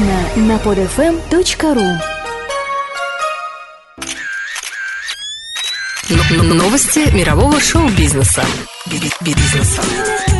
Подробно на podfm.ru Новости мирового шоу-бизнеса. Бизнеса.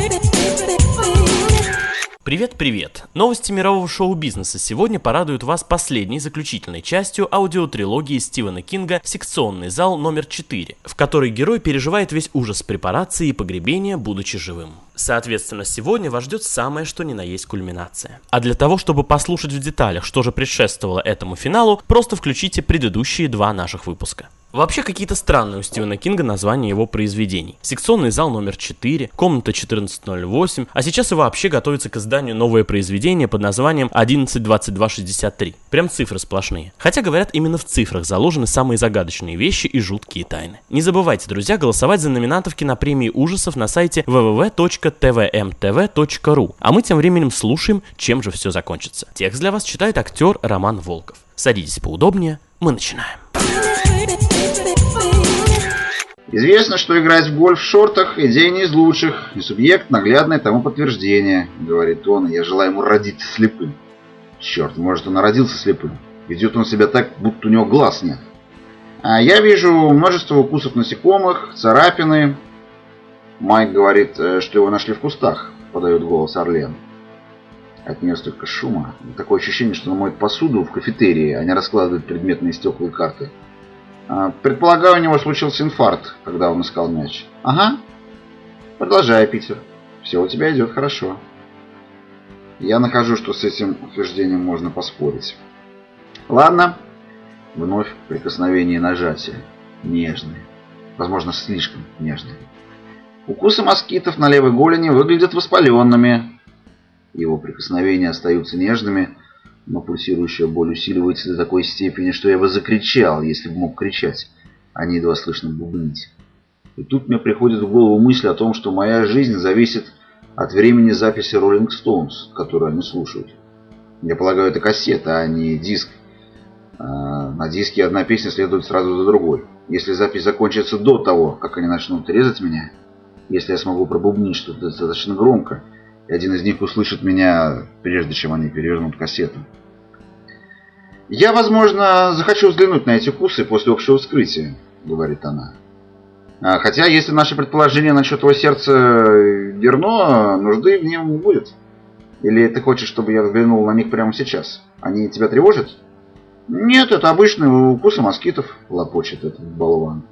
Привет-привет! Новости мирового шоу-бизнеса сегодня порадуют вас последней заключительной частью аудиотрилогии Стивена Кинга «Секционный зал номер 4», в которой герой переживает весь ужас препарации и погребения, будучи живым. Соответственно, сегодня вас ждет самое что ни на есть кульминация. А для того, чтобы послушать в деталях, что же предшествовало этому финалу, просто включите предыдущие два наших выпуска. Вообще какие-то странные у Стивена Кинга названия его произведений. Секционный зал номер 4, комната 1408, а сейчас и вообще готовится к изданию новое произведение под названием 112263. Прям цифры сплошные. Хотя говорят, именно в цифрах заложены самые загадочные вещи и жуткие тайны. Не забывайте, друзья, голосовать за номинантов кинопремии ужасов на сайте www.tvmtv.ru. А мы тем временем слушаем, чем же все закончится. Текст для вас читает актер Роман Волков. Садитесь поудобнее, мы начинаем. Известно, что играть в гольф в шортах – идея не из лучших, и субъект – наглядное тому подтверждение, говорит он, я желаю ему родиться слепым. Черт, может он и родился слепым. Ведет он себя так, будто у него глаз нет. А я вижу множество укусов насекомых, царапины. Майк говорит, э, что его нашли в кустах, подает голос Орлен. От нее столько шума. Такое ощущение, что она моет посуду в кафетерии, а не раскладывает предметные стекла и карты. А, предполагаю, у него случился инфаркт, когда он искал мяч. Ага. Продолжай, Питер. Все у тебя идет хорошо. Я нахожу, что с этим утверждением можно поспорить. Ладно. Вновь прикосновение и нажатие. Нежные. Возможно, слишком нежные. Укусы москитов на левой голени выглядят воспаленными. Его прикосновения остаются нежными, но пульсирующая боль усиливается до такой степени, что я бы закричал, если бы мог кричать, а не едва слышно бубнить. И тут мне приходит в голову мысль о том, что моя жизнь зависит от времени записи Rolling Stones, которую они слушают. Я полагаю, это кассета, а не диск. А, на диске одна песня следует сразу за другой. Если запись закончится до того, как они начнут резать меня, если я смогу пробубнить что-то достаточно громко, и один из них услышит меня, прежде чем они перевернут кассету. «Я, возможно, захочу взглянуть на эти кусы после общего вскрытия», — говорит она. А, «Хотя, если наше предположение насчет его сердца верно, нужды в нем не будет. Или ты хочешь, чтобы я взглянул на них прямо сейчас? Они тебя тревожат?» «Нет, это обычные укусы москитов», — лопочет этот болван.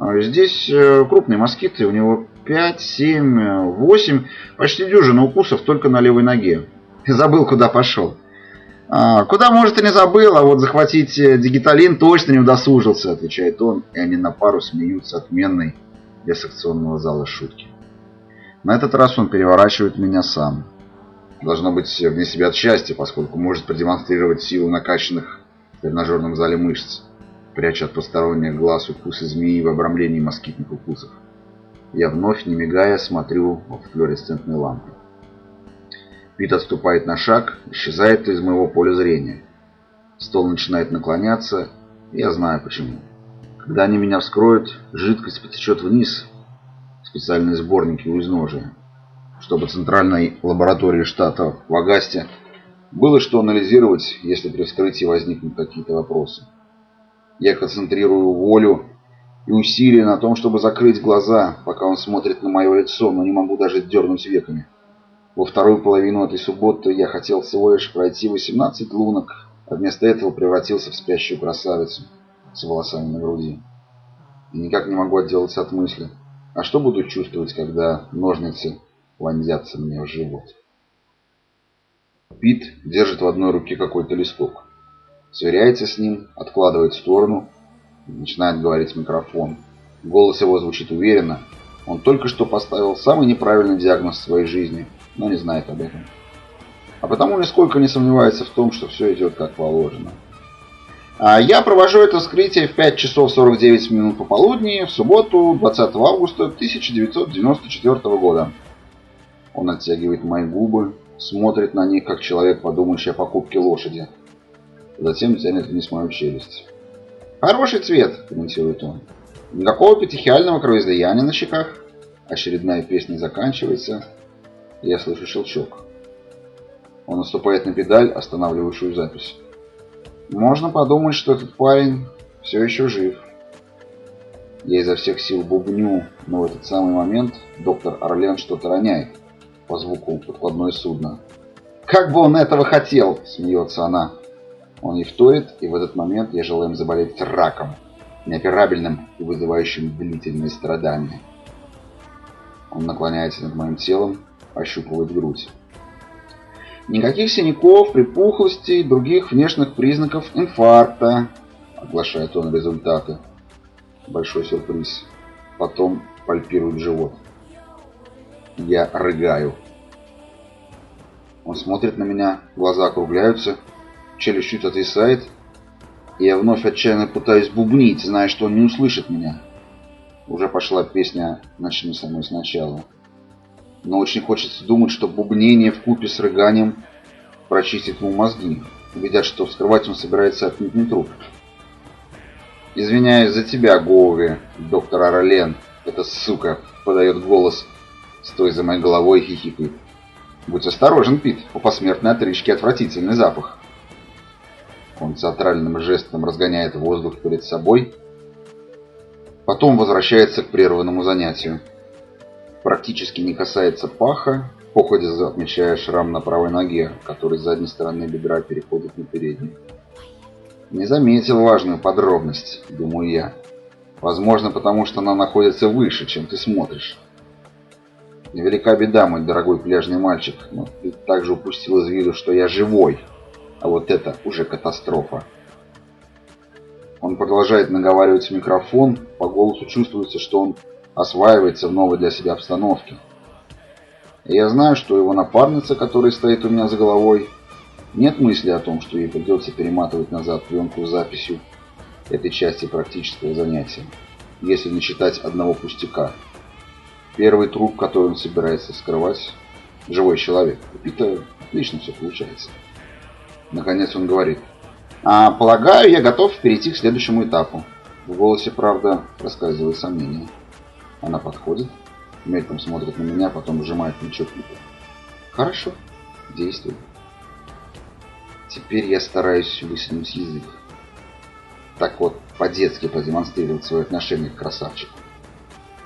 А здесь э, крупные москиты, у него 5, 7, 8, почти дюжина укусов только на левой ноге. Забыл, куда пошел. А, куда, может, и не забыл, а вот захватить э, дигиталин точно не удосужился, отвечает он, и они на пару смеются отменной для секционного зала шутки. На этот раз он переворачивает меня сам. Должно быть вне себя от счастья, поскольку может продемонстрировать силу накачанных в тренажерном зале мышц, пряча от посторонних глаз укусы змеи в обрамлении москитных укусов. Я вновь, не мигая, смотрю в флуоресцентные лампы. Пит отступает на шаг, исчезает из моего поля зрения. Стол начинает наклоняться, и я знаю почему. Когда они меня вскроют, жидкость потечет вниз, специальные сборники у изножия, чтобы центральной лаборатории штата в Агасте было что анализировать, если при вскрытии возникнут какие-то вопросы. Я концентрирую волю и усилия на том, чтобы закрыть глаза, пока он смотрит на мое лицо, но не могу даже дернуть веками. Во вторую половину этой субботы я хотел всего лишь пройти 18 лунок, а вместо этого превратился в спящую красавицу с волосами на груди. И никак не могу отделаться от мысли, а что буду чувствовать, когда ножницы вонзятся мне в живот? Пит держит в одной руке какой-то листок. Сверяется с ним, откладывает в сторону, начинает говорить в микрофон. Голос его звучит уверенно. Он только что поставил самый неправильный диагноз в своей жизни – но не знает об этом. А потому нисколько не сомневается в том, что все идет как положено. А я провожу это вскрытие в 5 часов 49 минут пополудни в субботу 20 августа 1994 года. Он оттягивает мои губы, смотрит на них, как человек, подумающий о покупке лошади. Затем тянет вниз мою челюсть. «Хороший цвет», — комментирует он. «Никакого петехиального кровоизлияния на щеках». Очередная песня заканчивается. Я слышу щелчок. Он наступает на педаль, останавливающую запись. Можно подумать, что этот парень все еще жив. Я изо всех сил бубню, но в этот самый момент доктор Орлен что-то роняет по звуку подкладное судно. «Как бы он этого хотел!» – смеется она. Он ей вторит, и в этот момент я желаю им заболеть раком, неоперабельным и вызывающим длительные страдания. Он наклоняется над моим телом, ощупывает грудь. Никаких синяков, припухлостей, других внешних признаков инфаркта, оглашает он результаты. Большой сюрприз. Потом пальпирует живот. Я рыгаю. Он смотрит на меня, глаза округляются, челюсть чуть отвисает, я вновь отчаянно пытаюсь бубнить, зная, что он не услышит меня. Уже пошла песня «Начни со мной сначала». Но очень хочется думать, что бубнение в купе с рыганием прочистит ему мозги, видят, что вскрывать он собирается отнюдь не труп. «Извиняюсь за тебя, Гоуви, доктор Арален. Эта сука подает голос, стоя за моей головой и хихикает. Будь осторожен, Пит, у посмертной отрыжки отвратительный запах». Он театральным жестом разгоняет воздух перед собой, потом возвращается к прерванному занятию. Практически не касается паха, походе отмечая шрам на правой ноге, который с задней стороны бедра переходит на переднюю. Не заметил важную подробность, думаю я. Возможно, потому что она находится выше, чем ты смотришь. Невелика беда, мой дорогой пляжный мальчик, но ты также упустил из виду, что я живой. А вот это уже катастрофа. Он продолжает наговаривать в микрофон, по голосу чувствуется, что он осваивается в новой для себя обстановке. И я знаю, что его напарница, которая стоит у меня за головой, нет мысли о том, что ей придется перематывать назад пленку с записью этой части практического занятия, если не считать одного пустяка. Первый труп, который он собирается скрывать, живой человек. У Пита отлично все получается. Наконец он говорит. А, полагаю, я готов перейти к следующему этапу. В голосе, правда, рассказывает сомнение. Она подходит, мельком смотрит на меня, потом сжимает плечо Пита. Хорошо, действуй. Теперь я стараюсь высунуть язык. Так вот, по-детски продемонстрировать свое отношение к красавчику.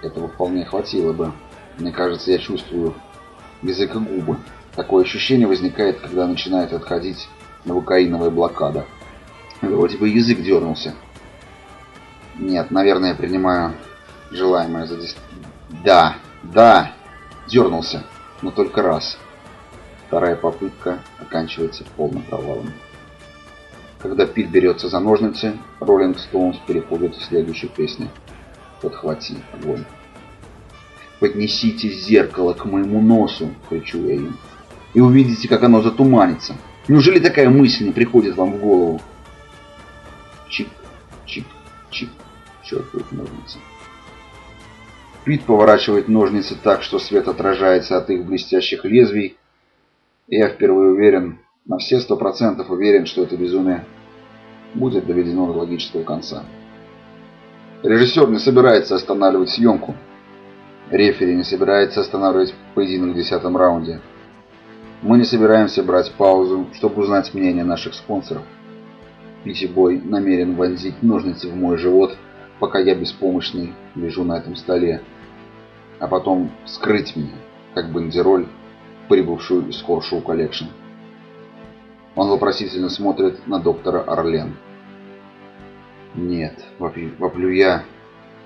Этого вполне хватило бы. Мне кажется, я чувствую язык и губы. Такое ощущение возникает, когда начинает отходить новокаиновая блокада. Вроде бы язык дернулся. Нет, наверное, я принимаю желаемое за дис... Да, да, дернулся, но только раз. Вторая попытка оканчивается полным провалом. Когда Пит берется за ножницы, Роллинг Стоунс переходит в следующую песню. «Подхвати огонь». «Поднесите зеркало к моему носу!» — кричу я им. «И увидите, как оно затуманится!» Неужели такая мысль не приходит вам в голову? Чик, чик, чик, черкают ножницы. Пит поворачивает ножницы так, что свет отражается от их блестящих лезвий. И я впервые уверен, на все сто процентов уверен, что это безумие будет доведено до логического конца. Режиссер не собирается останавливать съемку. Рефери не собирается останавливать поединок в десятом раунде. Мы не собираемся брать паузу, чтобы узнать мнение наших спонсоров. Питибой намерен вонзить ножницы в мой живот, пока я беспомощный лежу на этом столе, а потом вскрыть меня, как бандероль, прибывшую из Horchow Collection. Он вопросительно смотрит на доктора Арлен. «Нет», — воплю я.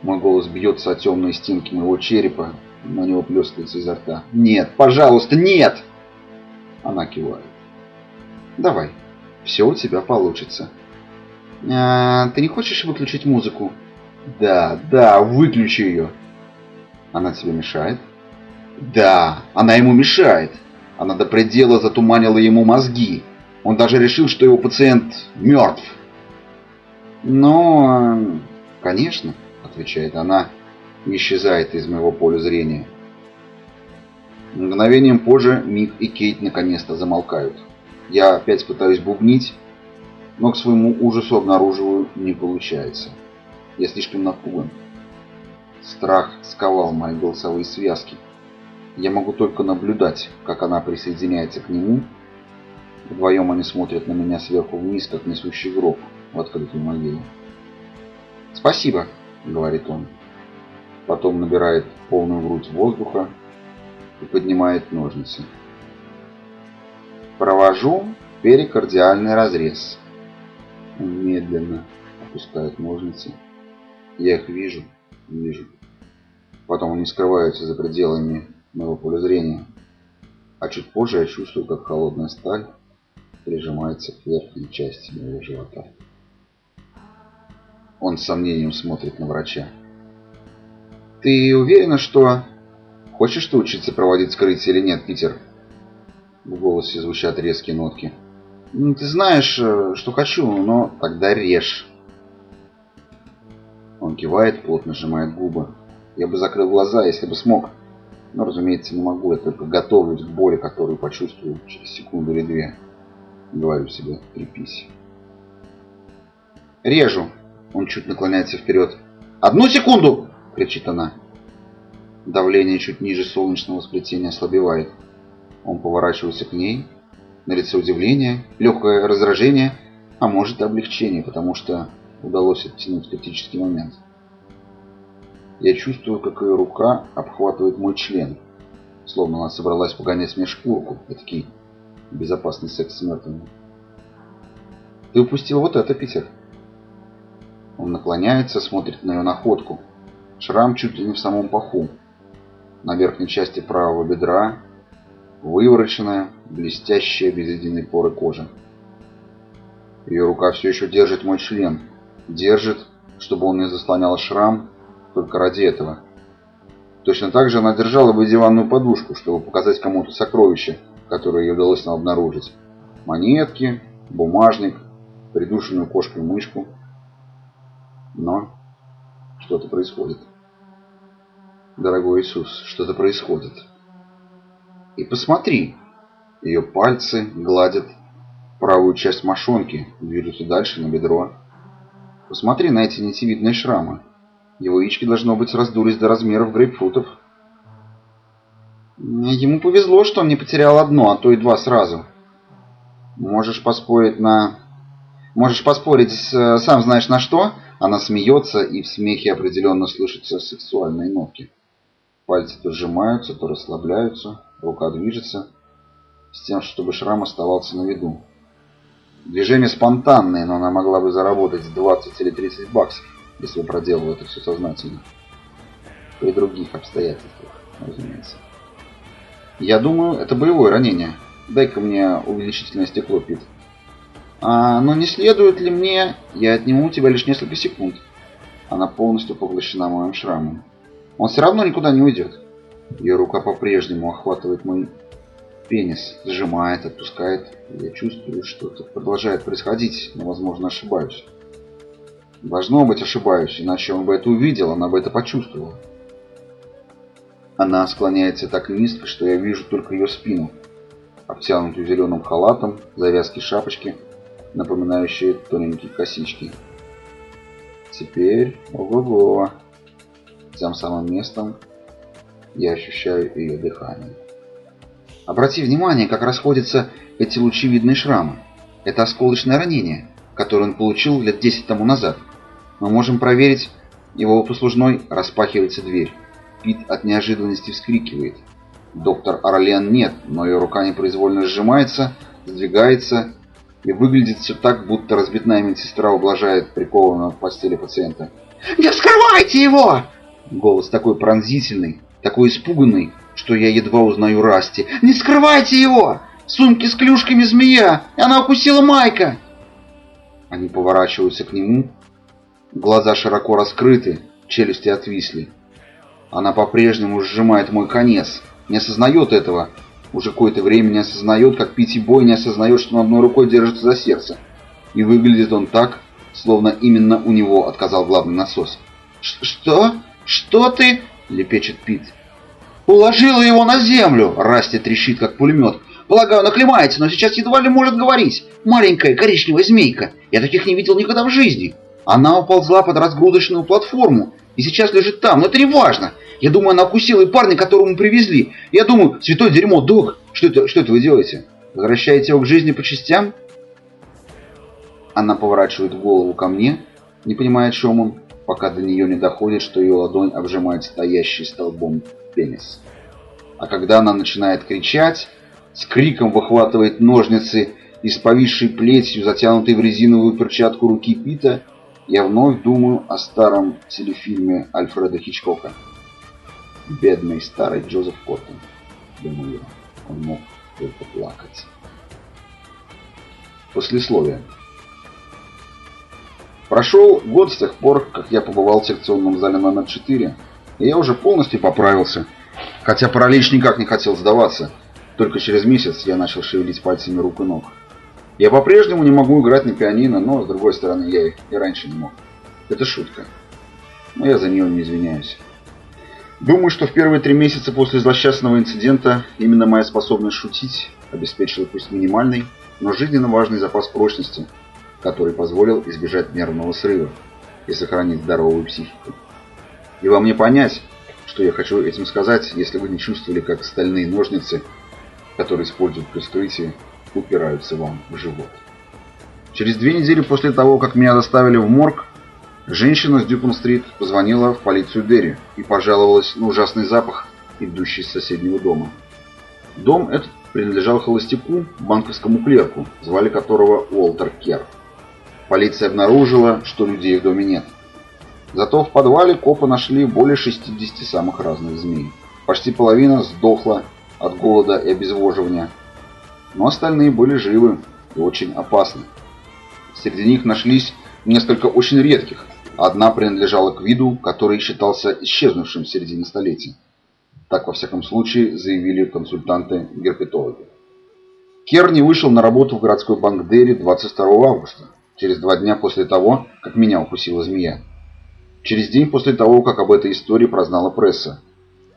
Мой голос бьется о темные стенки моего черепа, но не выплескивается изо рта. «Нет, пожалуйста, нет!» Она кивает. Давай, все у тебя получится. А, ты не хочешь выключить музыку? Да, да, выключи ее. Она тебе мешает? Да, она ему мешает. Она до предела затуманила ему мозги. Он даже решил, что его пациент мертв. Но, конечно, отвечает она, исчезает из моего поля зрения. Мгновением позже Мик и Кейт наконец-то замолкают. Я опять пытаюсь бубнить, но к своему ужасу обнаруживаю, не получается. Я слишком напуган. Страх сковал мои голосовые связки. Я могу только наблюдать, как она присоединяется к нему, Вдвоем они смотрят на меня сверху вниз, как несущий гроб в открытую могилу. «Спасибо», — говорит он. Потом набирает полную грудь воздуха и поднимает ножницы. Провожу перикардиальный разрез. Он медленно опускает ножницы. Я их вижу, вижу. Потом они скрываются за пределами моего поля зрения. А чуть позже я чувствую, как холодная сталь прижимается к верхней части моего живота. Он с сомнением смотрит на врача. «Ты уверена, что...» «Хочешь ты учиться проводить скрытие или нет, Питер?» В голосе звучат резкие нотки. «Ну, «Ты знаешь, э, что хочу, но тогда режь». Он кивает, плотно сжимает губы. Я бы закрыл глаза, если бы смог. Но, разумеется, не могу. Я только готовлюсь к боли, которую почувствую через секунду или две. Говорю себе, трепись. «Режу!» Он чуть наклоняется вперед. «Одну секунду!» — кричит она. Давление чуть ниже солнечного сплетения ослабевает. Он поворачивается к ней. На лице удивление, легкое раздражение, а может и облегчение, потому что удалось оттянуть критический момент. Я чувствую, как ее рука обхватывает мой член, словно она собралась погонять мне шкурку, такие безопасный секс с мертвыми. Ты упустил вот это, Питер. Он наклоняется, смотрит на ее находку. Шрам чуть ли не в самом паху на верхней части правого бедра, вывороченная, блестящая, без единой поры кожа. Ее рука все еще держит мой член. Держит, чтобы он не заслонял шрам, только ради этого. Точно так же она держала бы диванную подушку, чтобы показать кому-то сокровище, которое ей удалось нам обнаружить. Монетки, бумажник, придушенную кошкой мышку. Но что-то происходит. Дорогой Иисус, что-то происходит. И посмотри, ее пальцы гладят правую часть мошонки, движутся дальше на бедро. Посмотри на эти нитевидные шрамы. Его яички, должно быть, раздулись до размеров грейпфрутов. Ему повезло, что он не потерял одно, а то и два сразу. Можешь поспорить на... Можешь поспорить, с... сам знаешь на что? Она смеется, и в смехе определенно слышатся сексуальные нотки. Пальцы то сжимаются, то расслабляются, рука движется, с тем, чтобы шрам оставался на виду. Движение спонтанное, но она могла бы заработать 20 или 30 баксов, если проделала это все сознательно. При других обстоятельствах, разумеется. Я думаю, это боевое ранение. Дай-ка мне увеличительное стекло, Пит. А, но не следует ли мне... Я отниму у тебя лишь несколько секунд. Она полностью поглощена моим шрамом. Он все равно никуда не уйдет. Ее рука по-прежнему охватывает мой пенис, сжимает, отпускает. Я чувствую, что это продолжает происходить, но, возможно, ошибаюсь. Должно быть, ошибаюсь, иначе он бы это увидел, она бы это почувствовала. Она склоняется так низко, что я вижу только ее спину, обтянутую зеленым халатом, завязки шапочки, напоминающие тоненькие косички. Теперь, ого-го, тем самым местом я ощущаю ее дыхание. Обрати внимание, как расходятся эти лучевидные шрамы. Это осколочное ранение, которое он получил лет 10 тому назад. Мы можем проверить, его послужной распахивается дверь. Пит от неожиданности вскрикивает. Доктор Орлен нет, но ее рука непроизвольно сжимается, сдвигается и выглядит все так, будто разбитная медсестра ублажает прикованного в постели пациента. «Не вскрывайте его!» Голос такой пронзительный, такой испуганный, что я едва узнаю Расти. «Не скрывайте его! В сумке с клюшками змея! Она укусила Майка!» Они поворачиваются к нему. Глаза широко раскрыты, челюсти отвисли. Она по-прежнему сжимает мой конец. Не осознает этого. Уже какое-то время не осознает, как Пити Бой не осознает, что он одной рукой держится за сердце. И выглядит он так, словно именно у него отказал главный насос. «Что?» «Что ты?» — лепечет Пит. «Уложила его на землю!» — Расти трещит, как пулемет. «Полагаю, он оклемается, но сейчас едва ли может говорить. Маленькая коричневая змейка. Я таких не видел никогда в жизни. Она уползла под разгрузочную платформу и сейчас лежит там, но это не важно. Я думаю, она укусила и парня, которого мы привезли. Я думаю, святое дерьмо, док, что это, что это вы делаете?» Возвращаете его к жизни по частям?» Она поворачивает голову ко мне, не понимая, о чем он, пока до нее не доходит, что ее ладонь обжимает стоящий столбом пенис. А когда она начинает кричать, с криком выхватывает ножницы из повисшей плетью, затянутой в резиновую перчатку руки Пита, я вновь думаю о старом телефильме Альфреда Хичкока. Бедный старый Джозеф Коттон, думаю он мог только плакать. Послесловие. Прошел год с тех пор, как я побывал в секционном зале номер 4, и я уже полностью поправился, хотя паралич никак не хотел сдаваться. Только через месяц я начал шевелить пальцами рук и ног. Я по-прежнему не могу играть на пианино, но, с другой стороны, я и раньше не мог. Это шутка. Но я за нее не извиняюсь. Думаю, что в первые три месяца после злосчастного инцидента именно моя способность шутить обеспечила пусть минимальный, но жизненно важный запас прочности – который позволил избежать нервного срыва и сохранить здоровую психику. И вам не понять, что я хочу этим сказать, если вы не чувствовали, как стальные ножницы, которые используют при вскрытии, упираются вам в живот. Через две недели после того, как меня доставили в морг, женщина с Дюпон-стрит позвонила в полицию Дерри и пожаловалась на ужасный запах, идущий с соседнего дома. Дом этот принадлежал холостяку, банковскому клерку, звали которого Уолтер Керр. Полиция обнаружила, что людей в доме нет. Зато в подвале копы нашли более 60 самых разных змей. Почти половина сдохла от голода и обезвоживания. Но остальные были живы и очень опасны. Среди них нашлись несколько очень редких. Одна принадлежала к виду, который считался исчезнувшим в середине столетия. Так, во всяком случае, заявили консультанты-герпетологи. Керни вышел на работу в городской банк Дерри 22 августа через два дня после того, как меня укусила змея. Через день после того, как об этой истории прознала пресса.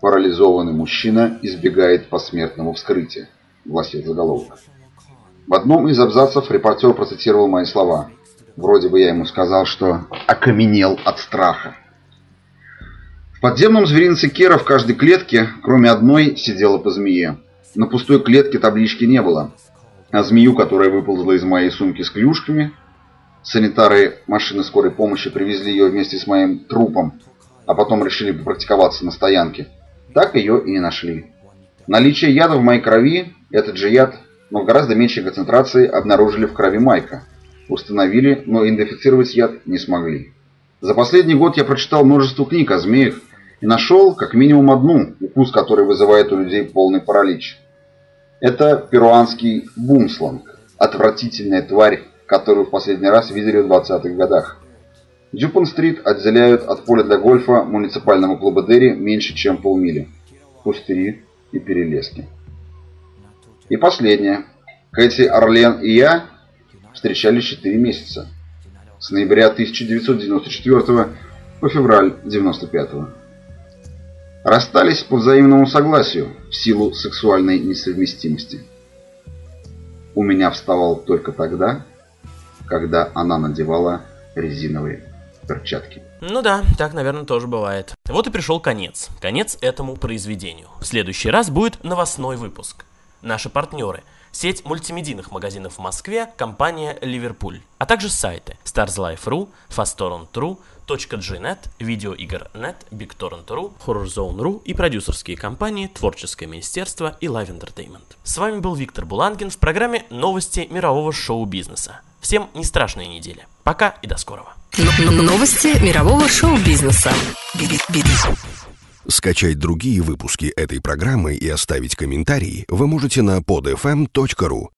Парализованный мужчина избегает посмертного вскрытия, гласил заголовок. В одном из абзацев репортер процитировал мои слова. Вроде бы я ему сказал, что окаменел от страха. В подземном зверинце Кера в каждой клетке, кроме одной, сидела по змее. На пустой клетке таблички не было, а змею, которая выползла из моей сумки с клюшками, Санитары машины скорой помощи привезли ее вместе с моим трупом, а потом решили попрактиковаться на стоянке. Так ее и не нашли. Наличие яда в моей крови, этот же яд, но в гораздо меньшей концентрации, обнаружили в крови Майка. Установили, но идентифицировать яд не смогли. За последний год я прочитал множество книг о змеях и нашел как минимум одну, укус который вызывает у людей полный паралич. Это перуанский бумсланг, отвратительная тварь, которую в последний раз видели в 20-х годах. Дюпон-стрит отделяют от поля для гольфа муниципального клуба Дерри меньше, чем полмили. Пустыри и перелески. И последнее. Кэти, Орлен и я встречались 4 месяца. С ноября 1994 по февраль 1995. Расстались по взаимному согласию в силу сексуальной несовместимости. У меня вставал только тогда, когда она надевала резиновые перчатки. Ну да, так, наверное, тоже бывает. Вот и пришел конец. Конец этому произведению. В следующий раз будет новостной выпуск. Наши партнеры. Сеть мультимедийных магазинов в Москве, компания «Ливерпуль», а также сайты StarsLife.ru, FastTorrent.ru, .gnet, Видеоигр.нет, BigTorrent.ru, HorrorZone.ru и продюсерские компании Творческое министерство и Live Entertainment. С вами был Виктор Булангин в программе «Новости мирового шоу-бизнеса». Всем не страшной недели. Пока и до скорого. Новости мирового шоу-бизнеса. Скачать другие выпуски этой программы и оставить комментарии вы можете на podfm.ru.